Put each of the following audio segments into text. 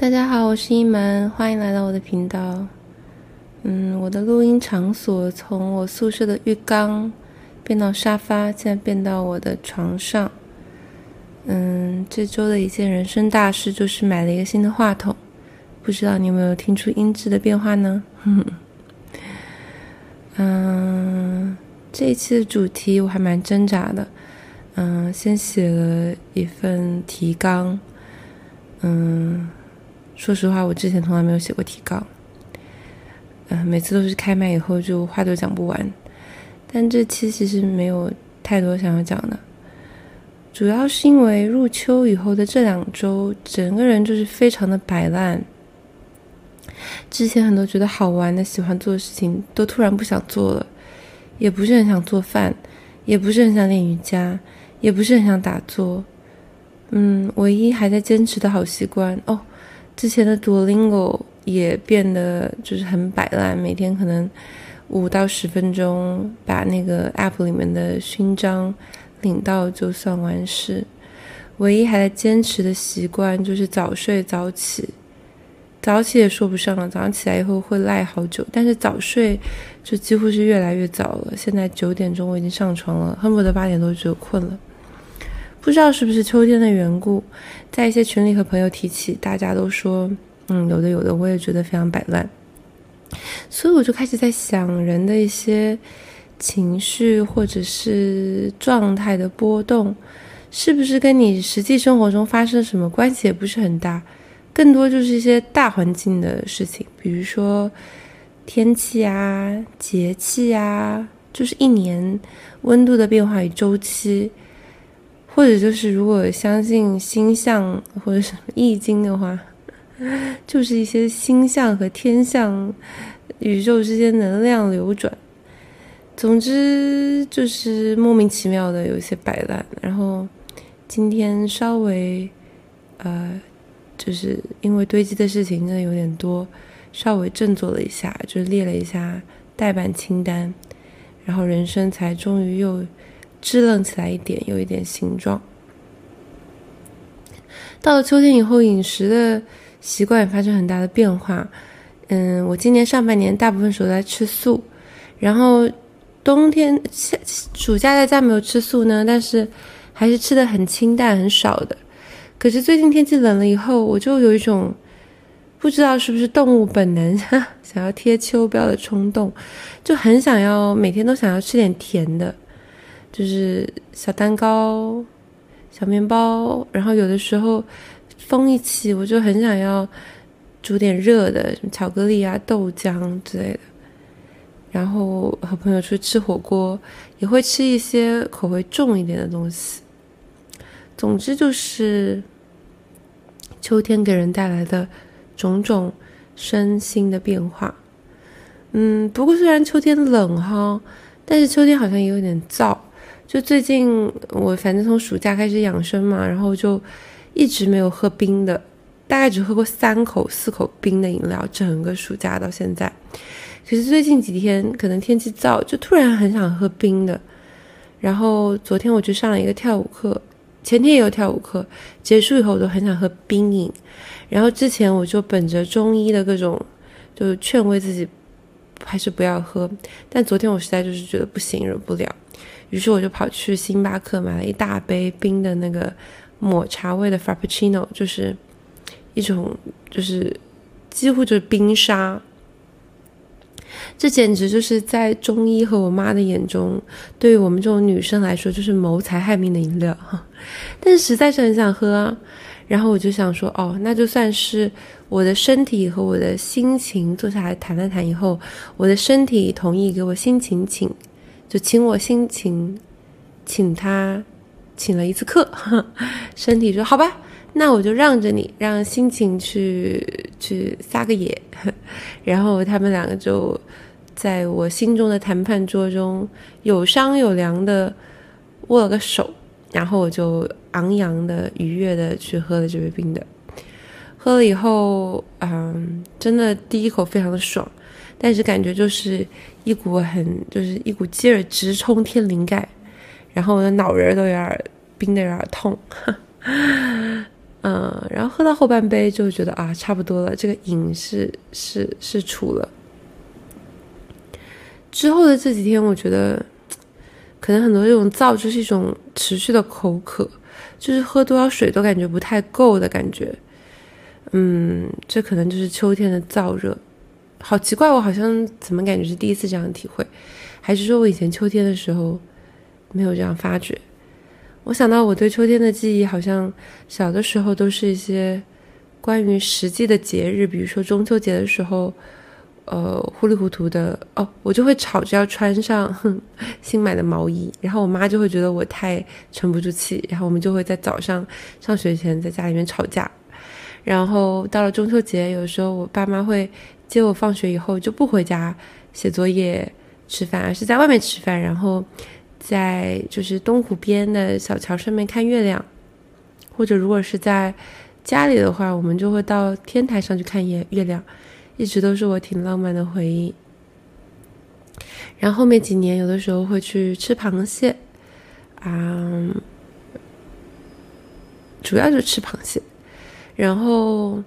大家好，我是一门，欢迎来到我的频道。嗯，我的录音场所从我宿舍的浴缸变到沙发，现在变到我的床上。嗯，这周的一件人生大事就是买了一个新的话筒，不知道你有没有听出音质的变化呢？嗯，这一期的主题我还蛮挣扎的。嗯，先写了一份提纲。嗯。说实话，我之前从来没有写过提纲，嗯，每次都是开麦以后就话都讲不完。但这期其实没有太多想要讲的，主要是因为入秋以后的这两周，整个人就是非常的摆烂。之前很多觉得好玩的、喜欢做的事情，都突然不想做了，也不是很想做饭，也不是很想练瑜伽，也不是很想打坐。嗯，唯一还在坚持的好习惯哦。之前的 Duolingo 也变得就是很摆烂，每天可能五到十分钟把那个 App 里面的勋章领到就算完事。唯一还在坚持的习惯就是早睡早起，早起也说不上了，早上起来以后会赖好久，但是早睡就几乎是越来越早了。现在九点钟我已经上床了，恨不得八点多就困了。不知道是不是秋天的缘故，在一些群里和朋友提起，大家都说，嗯，有的有的，我也觉得非常摆烂。所以我就开始在想，人的一些情绪或者是状态的波动，是不是跟你实际生活中发生什么关系也不是很大，更多就是一些大环境的事情，比如说天气啊、节气啊，就是一年温度的变化与周期。或者就是，如果相信星象或者什么易经的话，就是一些星象和天象、宇宙之间能量流转。总之就是莫名其妙的有一些摆烂。然后今天稍微呃，就是因为堆积的事情真的有点多，稍微振作了一下，就列了一下待办清单，然后人生才终于又。支棱起来一点，有一点形状。到了秋天以后，饮食的习惯也发生很大的变化。嗯，我今年上半年大部分时候在吃素，然后冬天夏、暑假在家没有吃素呢，但是还是吃的很清淡、很少的。可是最近天气冷了以后，我就有一种不知道是不是动物本能 想要贴秋膘的冲动，就很想要每天都想要吃点甜的。就是小蛋糕、小面包，然后有的时候风一起，我就很想要煮点热的，什么巧克力啊、豆浆之类的。然后和朋友出去吃火锅，也会吃一些口味重一点的东西。总之就是秋天给人带来的种种身心的变化。嗯，不过虽然秋天冷哈，但是秋天好像也有点燥。就最近我反正从暑假开始养生嘛，然后就一直没有喝冰的，大概只喝过三口四口冰的饮料，整个暑假到现在。可是最近几天可能天气燥，就突然很想喝冰的。然后昨天我去上了一个跳舞课，前天也有跳舞课，结束以后我都很想喝冰饮。然后之前我就本着中医的各种，就劝慰自己还是不要喝。但昨天我实在就是觉得不行，忍不了。于是我就跑去星巴克买了一大杯冰的那个抹茶味的 Frappuccino，就是一种就是几乎就是冰沙。这简直就是在中医和我妈的眼中，对于我们这种女生来说就是谋财害命的饮料。但是实在是很想喝啊，然后我就想说，哦，那就算是我的身体和我的心情坐下来谈了谈以后，我的身体同意给我心情请。就请我心情，请他请了一次课，身体说好吧，那我就让着你，让心情去去撒个野，然后他们两个就在我心中的谈判桌中有商有量的握了个手，然后我就昂扬的愉悦的去喝了这杯冰的，喝了以后，嗯，真的第一口非常的爽。但是感觉就是一股很就是一股劲儿直冲天灵盖，然后我的脑仁都有点冰的有点痛，嗯，然后喝到后半杯就觉得啊，差不多了，这个瘾是是是除了。之后的这几天，我觉得可能很多这种燥就是一种持续的口渴，就是喝多少水都感觉不太够的感觉。嗯，这可能就是秋天的燥热，好奇怪，我好像怎么感觉是第一次这样体会，还是说我以前秋天的时候没有这样发觉？我想到我对秋天的记忆，好像小的时候都是一些关于实际的节日，比如说中秋节的时候，呃，糊里糊涂的哦，我就会吵着要穿上新买的毛衣，然后我妈就会觉得我太沉不住气，然后我们就会在早上上学前在家里面吵架，然后到了中秋节，有时候我爸妈会接我放学以后就不回家写作业、吃饭，而是在外面吃饭，然后。在就是东湖边的小桥上面看月亮，或者如果是在家里的话，我们就会到天台上去看月月亮，一直都是我挺浪漫的回忆。然后后面几年，有的时候会去吃螃蟹，啊，主要就吃螃蟹。然后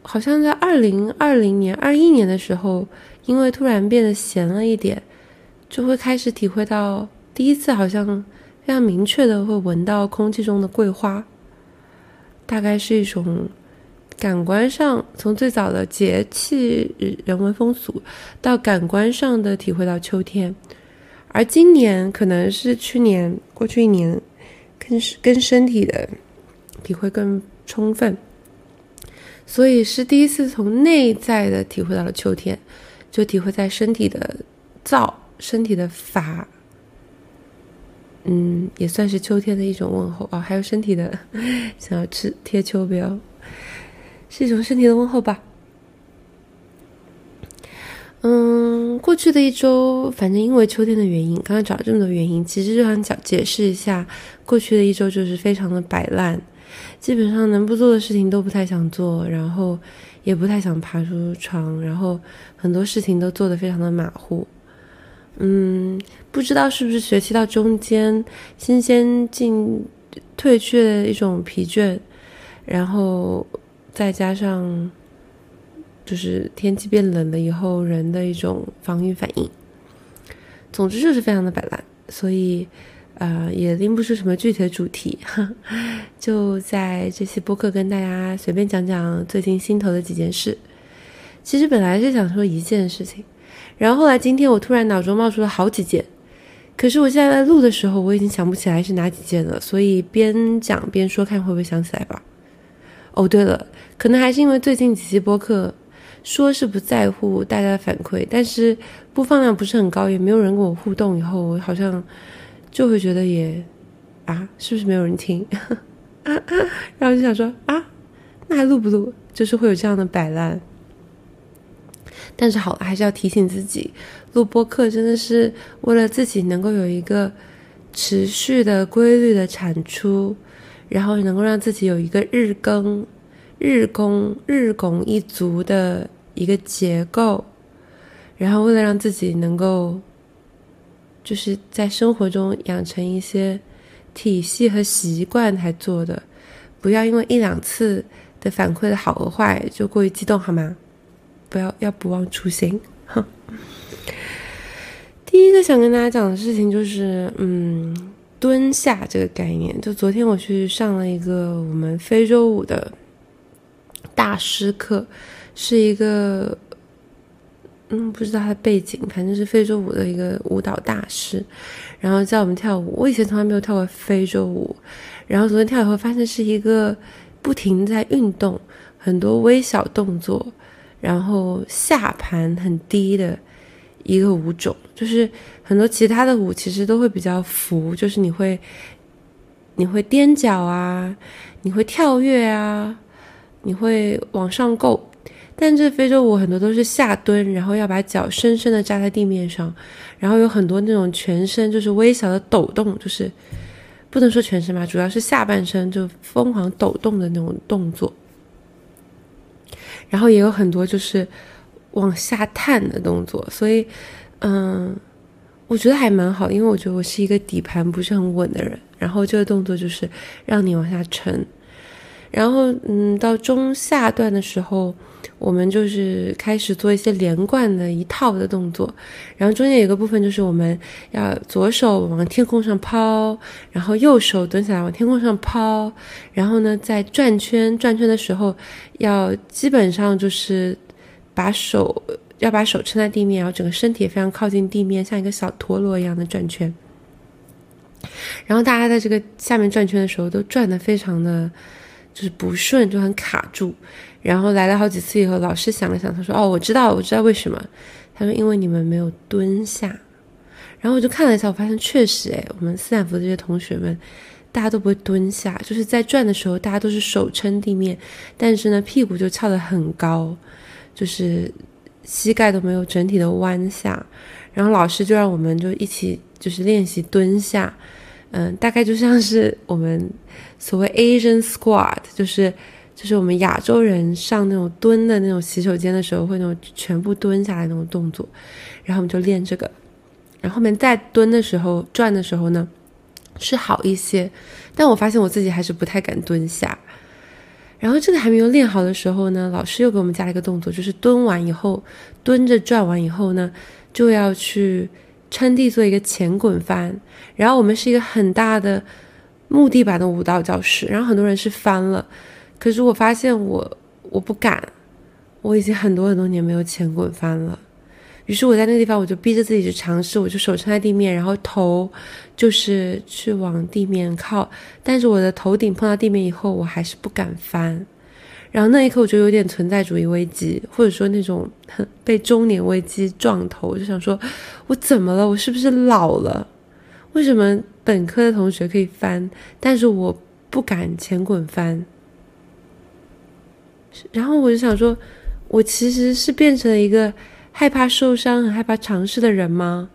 好像在二零二零年、二一年的时候，因为突然变得闲了一点，就会开始体会到。第一次好像非常明确的会闻到空气中的桂花，大概是一种感官上从最早的节气人文风俗到感官上的体会到秋天，而今年可能是去年过去一年跟跟身体的体会更充分，所以是第一次从内在的体会到了秋天，就体会在身体的燥、身体的乏。嗯，也算是秋天的一种问候啊，还有身体的 想要吃贴秋膘，是一种身体的问候吧。嗯，过去的一周，反正因为秋天的原因，刚刚找了这么多原因，其实就想讲解释一下，过去的一周就是非常的摆烂，基本上能不做的事情都不太想做，然后也不太想爬出床，然后很多事情都做得非常的马虎。嗯，不知道是不是学期到中间，新鲜劲褪去的一种疲倦，然后再加上就是天气变冷了以后人的一种防御反应，总之就是非常的摆烂，所以呃也拎不出什么具体的主题，就在这期播客跟大家随便讲讲最近心头的几件事。其实本来是想说一件事情。然后后来今天我突然脑中冒出了好几件，可是我现在在录的时候我已经想不起来是哪几件了，所以边讲边说，看会不会想起来吧。哦，对了，可能还是因为最近几期播客说是不在乎大家的反馈，但是播放量不是很高，也没有人跟我互动，以后我好像就会觉得也啊，是不是没有人听？然后就想说啊，那还录不录？就是会有这样的摆烂。但是好，还是要提醒自己，录播课真的是为了自己能够有一个持续的、规律的产出，然后能够让自己有一个日更、日工、日拱一卒的一个结构，然后为了让自己能够就是在生活中养成一些体系和习惯才做的，不要因为一两次的反馈的好和坏就过于激动，好吗？不要要不忘初心。第一个想跟大家讲的事情就是，嗯，蹲下这个概念。就昨天我去上了一个我们非洲舞的大师课，是一个，嗯，不知道他的背景，反正是非洲舞的一个舞蹈大师，然后教我们跳舞。我以前从来没有跳过非洲舞，然后昨天跳以后发现是一个不停在运动，很多微小动作。然后下盘很低的一个舞种，就是很多其他的舞其实都会比较浮，就是你会你会踮脚啊，你会跳跃啊，你会往上够，但这非洲舞很多都是下蹲，然后要把脚深深的扎在地面上，然后有很多那种全身就是微小的抖动，就是不能说全身吧，主要是下半身就疯狂抖动的那种动作。然后也有很多就是往下探的动作，所以，嗯，我觉得还蛮好，因为我觉得我是一个底盘不是很稳的人。然后这个动作就是让你往下沉，然后嗯，到中下段的时候。我们就是开始做一些连贯的一套的动作，然后中间有个部分就是我们要左手往天空上抛，然后右手蹲下来往天空上抛，然后呢在转圈转圈的时候，要基本上就是把手要把手撑在地面，然后整个身体也非常靠近地面，像一个小陀螺一样的转圈。然后大家在这个下面转圈的时候都转的非常的就是不顺，就很卡住。然后来了好几次以后，老师想了想，他说：“哦，我知道，我知道为什么。”他说：“因为你们没有蹲下。”然后我就看了一下，我发现确实，哎，我们斯坦福这些同学们，大家都不会蹲下，就是在转的时候，大家都是手撑地面，但是呢，屁股就翘得很高，就是膝盖都没有整体的弯下。然后老师就让我们就一起就是练习蹲下，嗯，大概就像是我们所谓 Asian squat，就是。就是我们亚洲人上那种蹲的那种洗手间的时候，会那种全部蹲下来那种动作，然后我们就练这个。然后后面再蹲的时候、转的时候呢，是好一些。但我发现我自己还是不太敢蹲下。然后这个还没有练好的时候呢，老师又给我们加了一个动作，就是蹲完以后，蹲着转完以后呢，就要去撑地做一个前滚翻。然后我们是一个很大的木地板的舞蹈教室，然后很多人是翻了。可是我发现我我不敢，我已经很多很多年没有前滚翻了。于是我在那个地方，我就逼着自己去尝试，我就手撑在地面，然后头就是去往地面靠。但是我的头顶碰到地面以后，我还是不敢翻。然后那一刻，我就有点存在主义危机，或者说那种被中年危机撞头，我就想说，我怎么了？我是不是老了？为什么本科的同学可以翻，但是我不敢前滚翻？然后我就想说，我其实是变成了一个害怕受伤、很害怕尝试的人吗？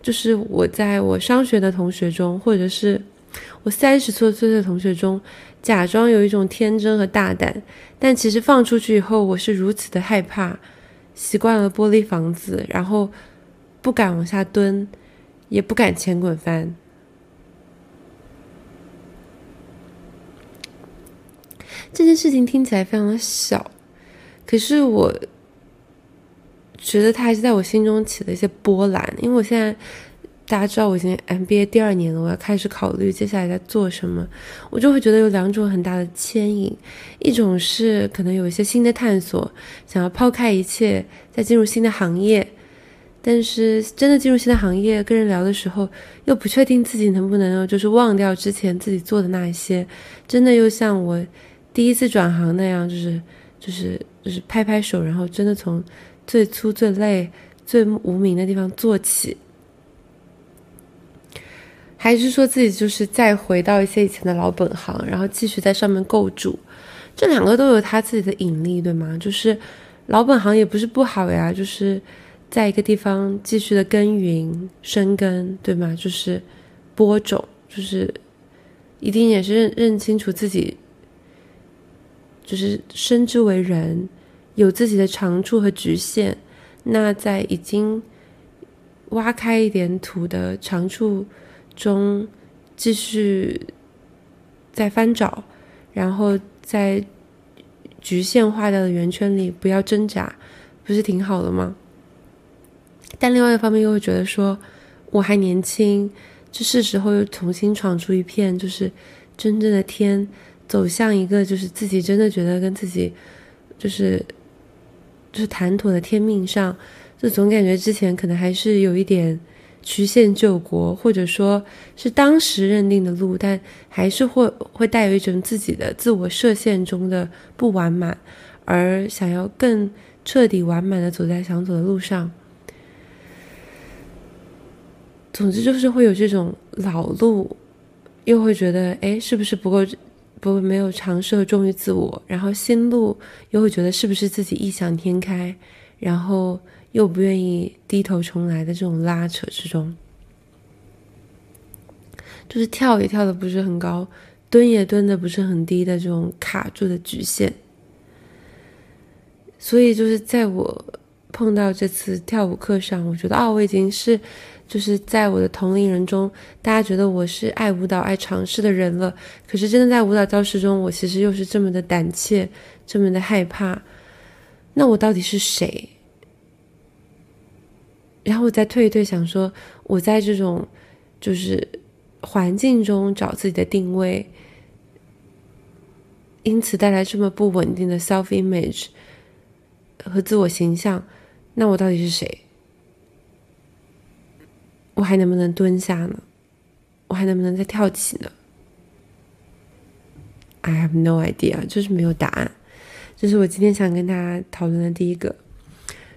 就是我在我上学的同学中，或者是我三十多岁的同学中，假装有一种天真和大胆，但其实放出去以后，我是如此的害怕，习惯了玻璃房子，然后不敢往下蹲，也不敢前滚翻。这件事情听起来非常的小，可是我觉得它还是在我心中起了一些波澜。因为我现在大家知道我已经 MBA 第二年了，我要开始考虑接下来在做什么，我就会觉得有两种很大的牵引：一种是可能有一些新的探索，想要抛开一切，再进入新的行业；但是真的进入新的行业，跟人聊的时候，又不确定自己能不能就是忘掉之前自己做的那一些，真的又像我。第一次转行那样，就是就是就是拍拍手，然后真的从最粗、最累、最无名的地方做起，还是说自己就是再回到一些以前的老本行，然后继续在上面构筑？这两个都有他自己的引力，对吗？就是老本行也不是不好呀，就是在一个地方继续的耕耘、生根，对吗？就是播种，就是一定也是认认清楚自己。就是生之为人，有自己的长处和局限。那在已经挖开一点土的长处中，继续再翻找，然后在局限化掉的圆圈里不要挣扎，不是挺好的吗？但另外一方面又会觉得说，我还年轻，这是时候又重新闯出一片就是真正的天。走向一个就是自己真的觉得跟自己，就是就是谈妥的天命上，就总感觉之前可能还是有一点曲线救国，或者说是当时认定的路，但还是会会带有一种自己的自我设限中的不完满，而想要更彻底完满的走在想走的路上。总之就是会有这种老路，又会觉得哎，是不是不够？不没有尝试忠于自我，然后心路又会觉得是不是自己异想天开，然后又不愿意低头重来的这种拉扯之中，就是跳也跳的不是很高，蹲也蹲的不是很低的这种卡住的局限。所以就是在我碰到这次跳舞课上，我觉得啊，我已经是就是在我的同龄人中，大家觉得我是爱舞蹈、爱尝试的人了。可是真的在舞蹈教室中，我其实又是这么的胆怯，这么的害怕。那我到底是谁？然后我再退一退，想说我在这种就是环境中找自己的定位，因此带来这么不稳定的 self image 和自我形象。那我到底是谁？我还能不能蹲下呢？我还能不能再跳起呢？I have no idea，就是没有答案。这是我今天想跟大家讨论的第一个，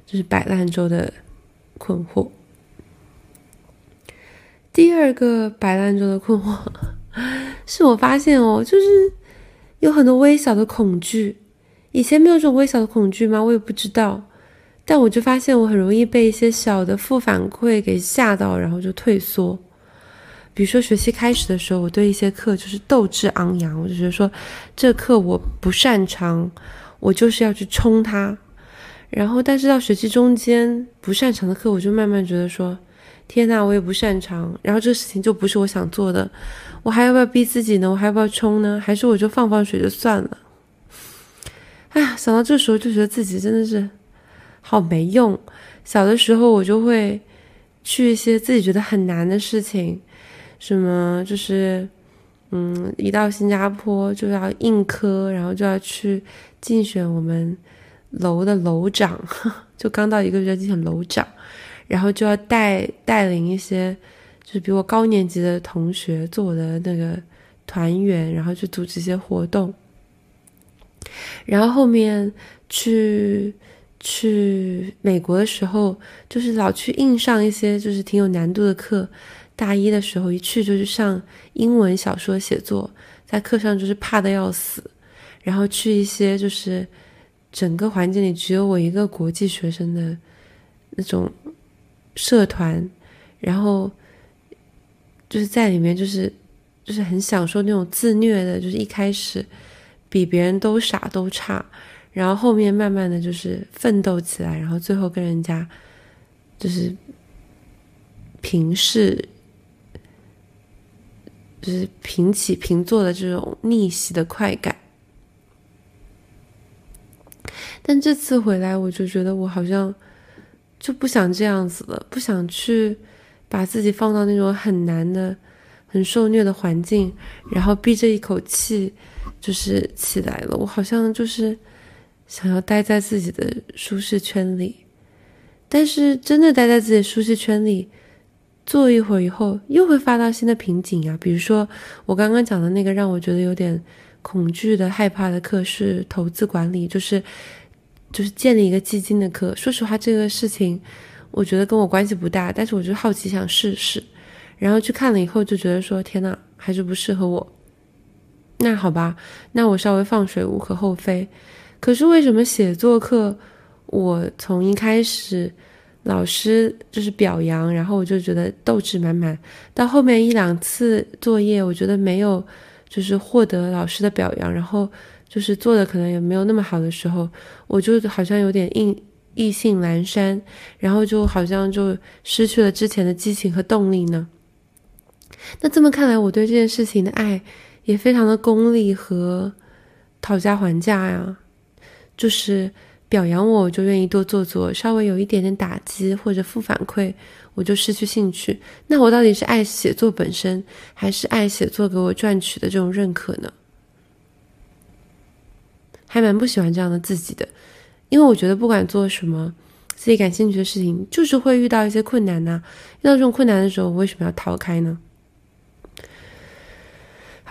就是摆烂周的困惑。第二个摆烂周的困惑，是我发现哦，就是有很多微小的恐惧。以前没有这种微小的恐惧吗？我也不知道。但我就发现，我很容易被一些小的负反馈给吓到，然后就退缩。比如说学期开始的时候，我对一些课就是斗志昂扬，我就觉得说这课我不擅长，我就是要去冲它。然后，但是到学期中间不擅长的课，我就慢慢觉得说，天呐，我也不擅长。然后这个事情就不是我想做的，我还要不要逼自己呢？我还要不要冲呢？还是我就放放水就算了？哎呀，想到这时候就觉得自己真的是。好没用！小的时候我就会去一些自己觉得很难的事情，什么就是，嗯，一到新加坡就要硬科，然后就要去竞选我们楼的楼长，就刚到一个月竞选楼长，然后就要带带领一些就是比我高年级的同学做我的那个团员，然后去组织一些活动，然后后面去。去美国的时候，就是老去硬上一些就是挺有难度的课。大一的时候一去就是上英文小说写作，在课上就是怕的要死。然后去一些就是整个环境里只有我一个国际学生的那种社团，然后就是在里面就是就是很享受那种自虐的，就是一开始比别人都傻都差。然后后面慢慢的就是奋斗起来，然后最后跟人家就是平视，就是平起平坐的这种逆袭的快感。但这次回来，我就觉得我好像就不想这样子了，不想去把自己放到那种很难的、很受虐的环境，然后逼着一口气就是起来了。我好像就是。想要待在自己的舒适圈里，但是真的待在自己舒适圈里，坐一会儿以后，又会发到新的瓶颈啊。比如说我刚刚讲的那个让我觉得有点恐惧的、害怕的课是投资管理，就是就是建立一个基金的课。说实话，这个事情我觉得跟我关系不大，但是我就好奇想试试，然后去看了以后就觉得说天呐，还是不适合我。那好吧，那我稍微放水无可厚非。可是为什么写作课，我从一开始老师就是表扬，然后我就觉得斗志满满，到后面一两次作业，我觉得没有就是获得老师的表扬，然后就是做的可能也没有那么好的时候，我就好像有点意意兴阑珊，然后就好像就失去了之前的激情和动力呢。那这么看来，我对这件事情的爱也非常的功利和讨价还价呀。就是表扬我，我就愿意多做做；稍微有一点点打击或者负反馈，我就失去兴趣。那我到底是爱写作本身，还是爱写作给我赚取的这种认可呢？还蛮不喜欢这样的自己的，因为我觉得不管做什么自己感兴趣的事情，就是会遇到一些困难呐。遇到这种困难的时候，我为什么要逃开呢？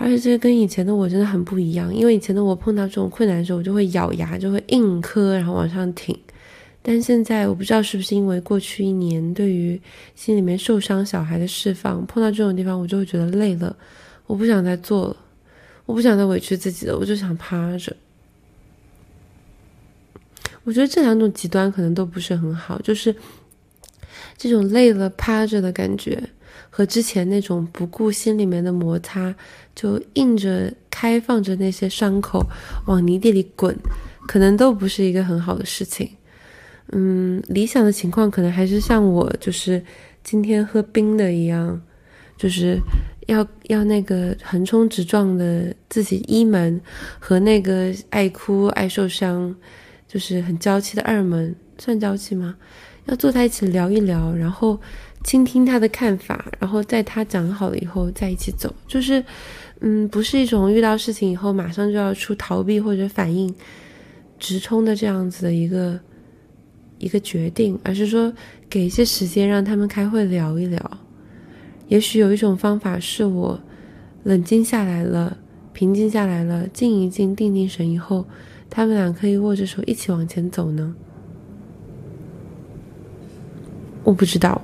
而且这跟以前的我真的很不一样，因为以前的我碰到这种困难的时候，我就会咬牙，就会硬磕，然后往上挺。但现在我不知道是不是因为过去一年对于心里面受伤小孩的释放，碰到这种地方我就会觉得累了，我不想再做了，我不想再委屈自己了，我就想趴着。我觉得这两种极端可能都不是很好，就是这种累了趴着的感觉。和之前那种不顾心里面的摩擦，就硬着开放着那些伤口往泥地里滚，可能都不是一个很好的事情。嗯，理想的情况可能还是像我，就是今天喝冰的一样，就是要要那个横冲直撞的自己一门和那个爱哭爱受伤，就是很娇气的二门，算娇气吗？要坐在一起聊一聊，然后倾听他的看法，然后在他讲好了以后再一起走，就是，嗯，不是一种遇到事情以后马上就要出逃避或者反应，直冲的这样子的一个一个决定，而是说给一些时间让他们开会聊一聊。也许有一种方法是我冷静下来了，平静下来了，静一静，定定神以后，他们俩可以握着手一起往前走呢。我不知道，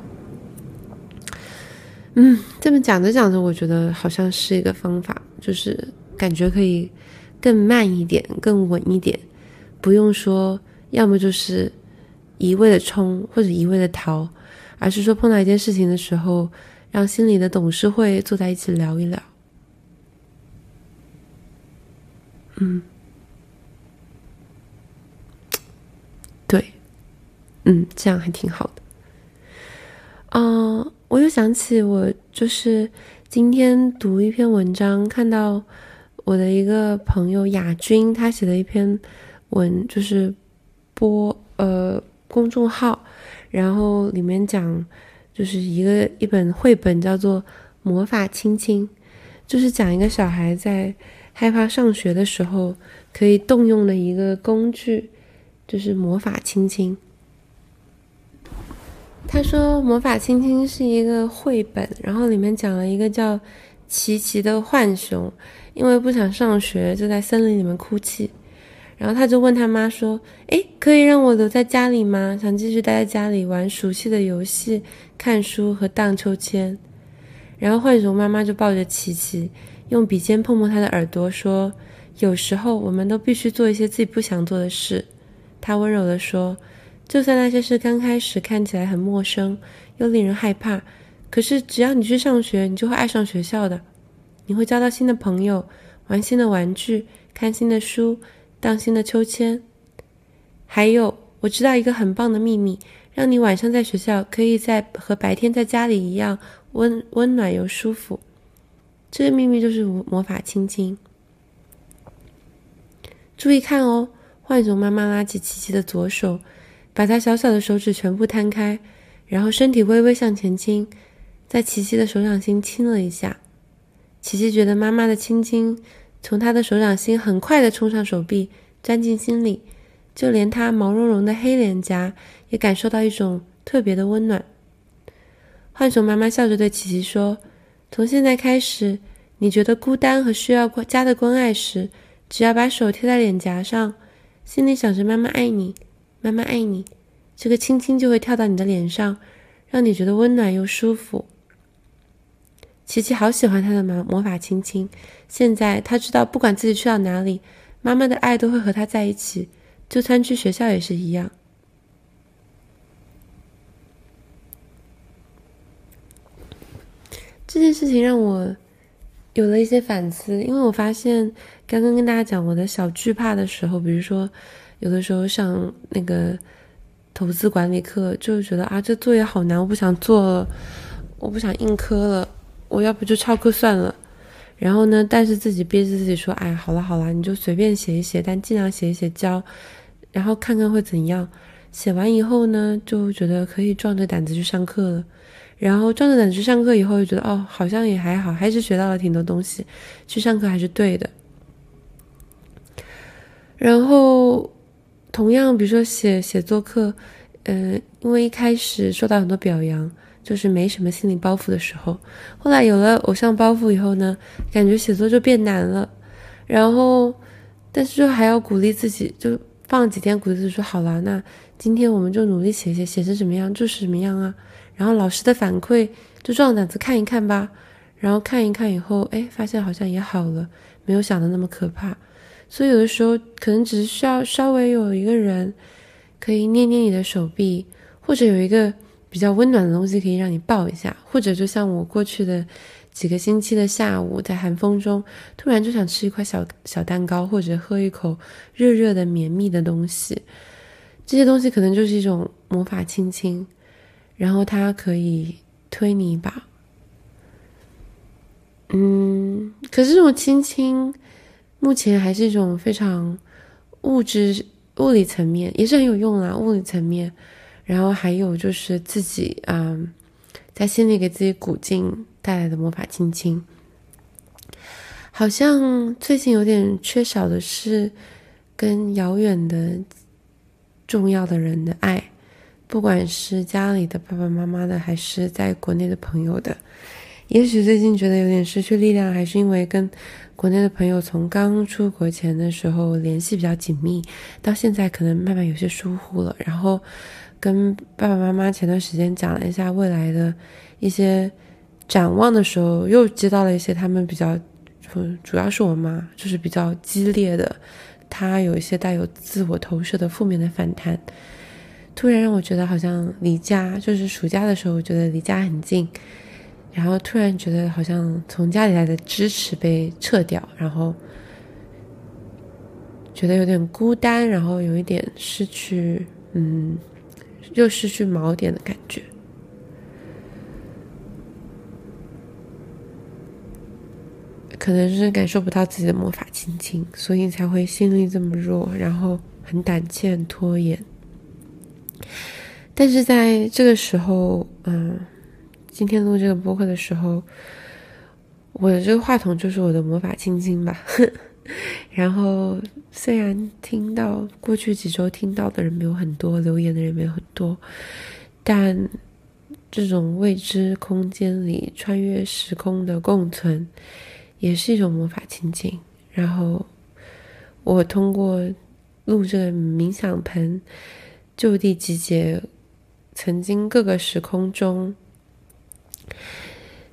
嗯，这么讲着讲着，我觉得好像是一个方法，就是感觉可以更慢一点，更稳一点，不用说，要么就是一味的冲或者一味的逃，而是说碰到一件事情的时候，让心里的董事会坐在一起聊一聊。嗯，对，嗯，这样还挺好的。嗯，我又想起我就是今天读一篇文章，看到我的一个朋友雅君，他写的一篇文，就是播呃公众号，然后里面讲就是一个一本绘本叫做《魔法亲亲》，就是讲一个小孩在害怕上学的时候可以动用的一个工具，就是魔法亲亲。他说：“魔法亲亲是一个绘本，然后里面讲了一个叫琪琪的浣熊，因为不想上学，就在森林里面哭泣。然后他就问他妈说：‘诶，可以让我留在家里吗？想继续待在家里玩熟悉的游戏、看书和荡秋千。’然后浣熊妈妈就抱着琪琪，用笔尖碰碰他的耳朵，说：‘有时候我们都必须做一些自己不想做的事。’他温柔地说。”就算那些事刚开始看起来很陌生，又令人害怕，可是只要你去上学，你就会爱上学校的。你会交到新的朋友，玩新的玩具，看新的书，荡新的秋千。还有，我知道一个很棒的秘密，让你晚上在学校可以在和白天在家里一样温温暖又舒服。这个秘密就是魔法亲亲。注意看哦，浣熊妈妈拉起琪琪的左手。把他小小的手指全部摊开，然后身体微微向前倾，在琪琪的手掌心亲了一下。琪琪觉得妈妈的亲亲从他的手掌心很快的冲上手臂，钻进心里，就连他毛茸茸的黑脸颊也感受到一种特别的温暖。浣熊妈妈笑着对琪琪说：“从现在开始，你觉得孤单和需要家的关爱时，只要把手贴在脸颊上，心里想着妈妈爱你。”妈妈爱你，这个亲亲就会跳到你的脸上，让你觉得温暖又舒服。琪琪好喜欢他的魔魔法亲亲，现在他知道，不管自己去到哪里，妈妈的爱都会和他在一起，就算去学校也是一样。这件事情让我有了一些反思，因为我发现刚刚跟大家讲我的小惧怕的时候，比如说。有的时候上那个投资管理课，就觉得啊，这作业好难，我不想做了，我不想硬磕了，我要不就翘课算了。然后呢，但是自己憋着自己说，哎，好了好了，你就随便写一写，但尽量写一写交，然后看看会怎样。写完以后呢，就觉得可以壮着胆子去上课了。然后壮着胆子去上课以后，又觉得哦，好像也还好，还是学到了挺多东西，去上课还是对的。然后。同样，比如说写写作课，嗯，因为一开始受到很多表扬，就是没什么心理包袱的时候，后来有了偶像包袱以后呢，感觉写作就变难了。然后，但是就还要鼓励自己，就放几天鼓励自己说好了，那今天我们就努力写写，写成什么样就是什么样啊。然后老师的反馈就壮胆子看一看吧。然后看一看以后，哎，发现好像也好了，没有想的那么可怕。所以有的时候可能只是需要稍微有一个人可以捏捏你的手臂，或者有一个比较温暖的东西可以让你抱一下，或者就像我过去的几个星期的下午，在寒风中突然就想吃一块小小蛋糕，或者喝一口热热的绵密的东西，这些东西可能就是一种魔法亲亲，然后它可以推你一把。嗯，可是这种亲亲，目前还是一种非常物质、物理层面，也是很有用啦。物理层面，然后还有就是自己啊，在心里给自己鼓劲带来的魔法亲亲。好像最近有点缺少的是跟遥远的、重要的人的爱，不管是家里的爸爸妈妈的，还是在国内的朋友的。也许最近觉得有点失去力量，还是因为跟国内的朋友从刚出国前的时候联系比较紧密，到现在可能慢慢有些疏忽了。然后跟爸爸妈妈前段时间讲了一下未来的一些展望的时候，又接到了一些他们比较，主要是我妈，就是比较激烈的，她有一些带有自我投射的负面的反弹，突然让我觉得好像离家，就是暑假的时候，我觉得离家很近。然后突然觉得好像从家里来的支持被撤掉，然后觉得有点孤单，然后有一点失去，嗯，又失去锚点的感觉。可能是感受不到自己的魔法亲亲，所以才会心力这么弱，然后很胆怯、拖延。但是在这个时候，嗯。今天录这个播客的时候，我的这个话筒就是我的魔法亲亲吧。然后虽然听到过去几周听到的人没有很多，留言的人没有很多，但这种未知空间里穿越时空的共存，也是一种魔法亲亲。然后我通过录这个冥想盆，就地集结曾经各个时空中。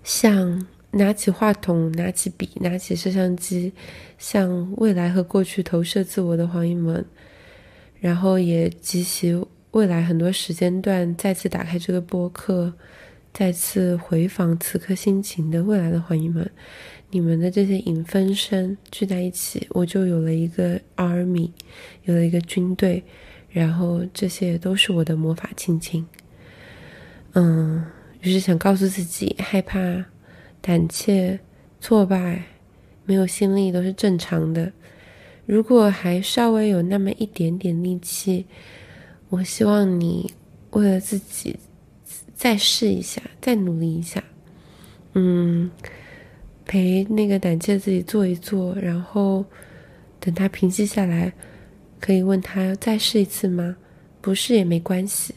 像拿起话筒、拿起笔、拿起摄像机，向未来和过去投射自我的黄一们，然后也集齐未来很多时间段，再次打开这个播客，再次回访此刻心情的未来的黄一们，你们的这些影分身聚在一起，我就有了一个 army，有了一个军队，然后这些都是我的魔法亲亲，嗯。就是想告诉自己，害怕、胆怯、挫败、没有心力都是正常的。如果还稍微有那么一点点力气，我希望你为了自己再试一下，再努力一下。嗯，陪那个胆怯自己做一做，然后等他平息下来，可以问他再试一次吗？不试也没关系。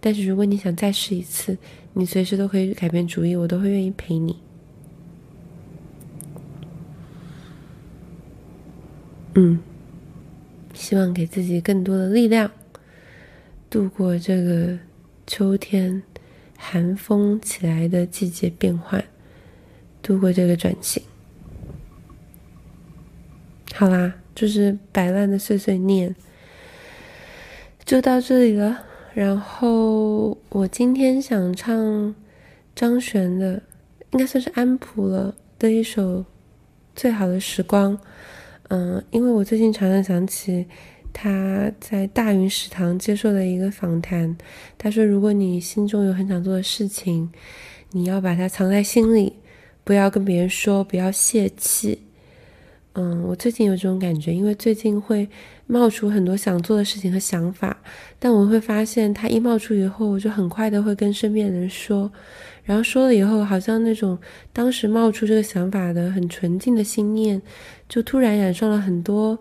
但是如果你想再试一次，你随时都可以改变主意，我都会愿意陪你。嗯，希望给自己更多的力量，度过这个秋天寒风起来的季节变换，度过这个转型。好啦，就是摆烂的碎碎念，就到这里了。然后我今天想唱张悬的，应该算是安普了的一首《最好的时光》。嗯，因为我最近常常想起他在大云食堂接受的一个访谈，他说：“如果你心中有很想做的事情，你要把它藏在心里，不要跟别人说，不要泄气。”嗯，我最近有这种感觉，因为最近会冒出很多想做的事情和想法，但我会发现，它一冒出以后，我就很快的会跟身边人说，然后说了以后，好像那种当时冒出这个想法的很纯净的心念，就突然染上了很多，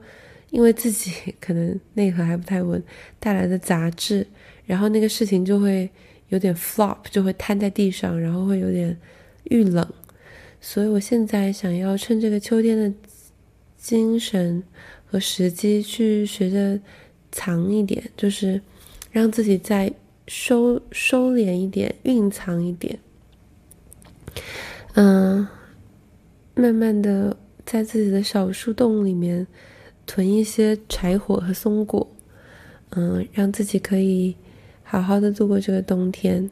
因为自己 可能内核还不太稳带来的杂质，然后那个事情就会有点 flop，就会瘫在地上，然后会有点遇冷，所以我现在想要趁这个秋天的。精神和时机去学着藏一点，就是让自己再收收敛一点，蕴藏一点。嗯，慢慢的在自己的小树洞里面囤一些柴火和松果，嗯，让自己可以好好的度过这个冬天。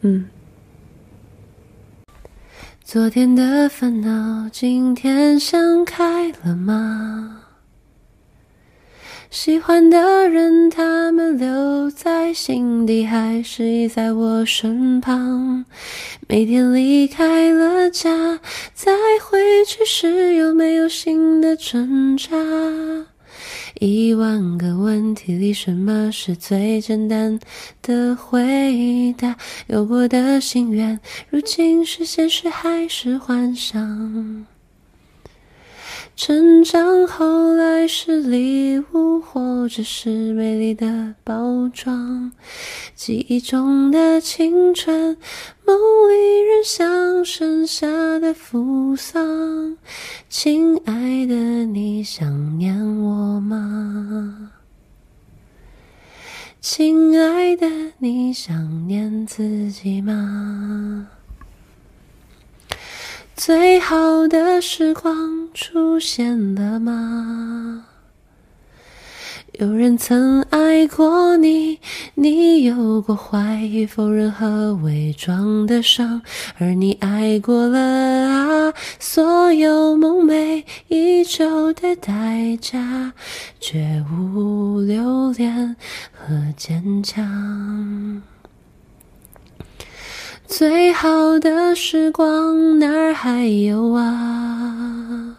嗯。昨天的烦恼，今天想开了吗？喜欢的人，他们留在心底，还是依在我身旁。每天离开了家，再回去时，有没有新的挣扎？一万个问题里，什么是最简单的回答？有过的心愿，如今是现实还是幻想？成长后来是礼物，或者是美丽的包装。记忆中的青春，梦里仍像盛夏的扶桑。亲爱的，你想念我吗？亲爱的，你想念自己吗？最好的时光出现了吗？有人曾爱过你，你有过怀疑、否认和伪装的伤，而你爱过了啊，所有梦寐以求的代价，绝无留恋和坚强。最好的时光哪儿还有啊？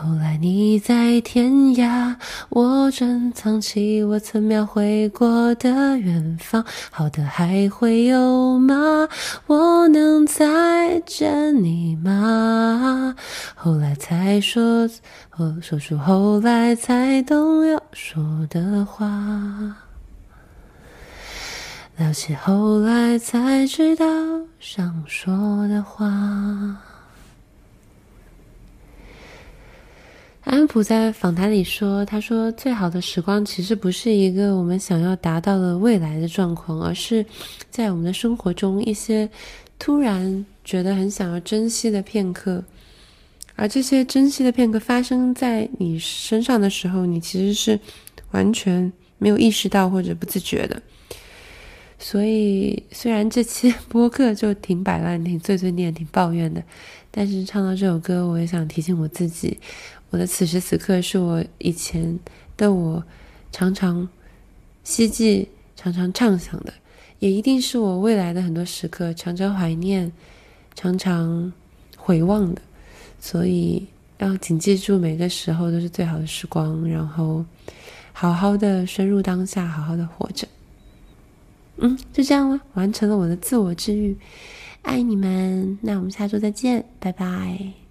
后来你在天涯，我珍藏起我曾描绘过的远方。好的还会有吗？我能再见你吗？后来才说，说出后来才懂要说的话。聊起后来才知道想说的话。安普在访谈里说：“他说，最好的时光其实不是一个我们想要达到的未来的状况，而是在我们的生活中一些突然觉得很想要珍惜的片刻。而这些珍惜的片刻发生在你身上的时候，你其实是完全没有意识到或者不自觉的。”所以，虽然这期播客就挺摆烂、挺碎碎念、挺抱怨的，但是唱到这首歌，我也想提醒我自己：我的此时此刻是我以前的我常常希冀、常常畅想的，也一定是我未来的很多时刻常常怀念、常常回望的。所以，要谨记住每个时候都是最好的时光，然后好好的深入当下，好好的活着。嗯，就这样了，完成了我的自我治愈，爱你们，那我们下周再见，拜拜。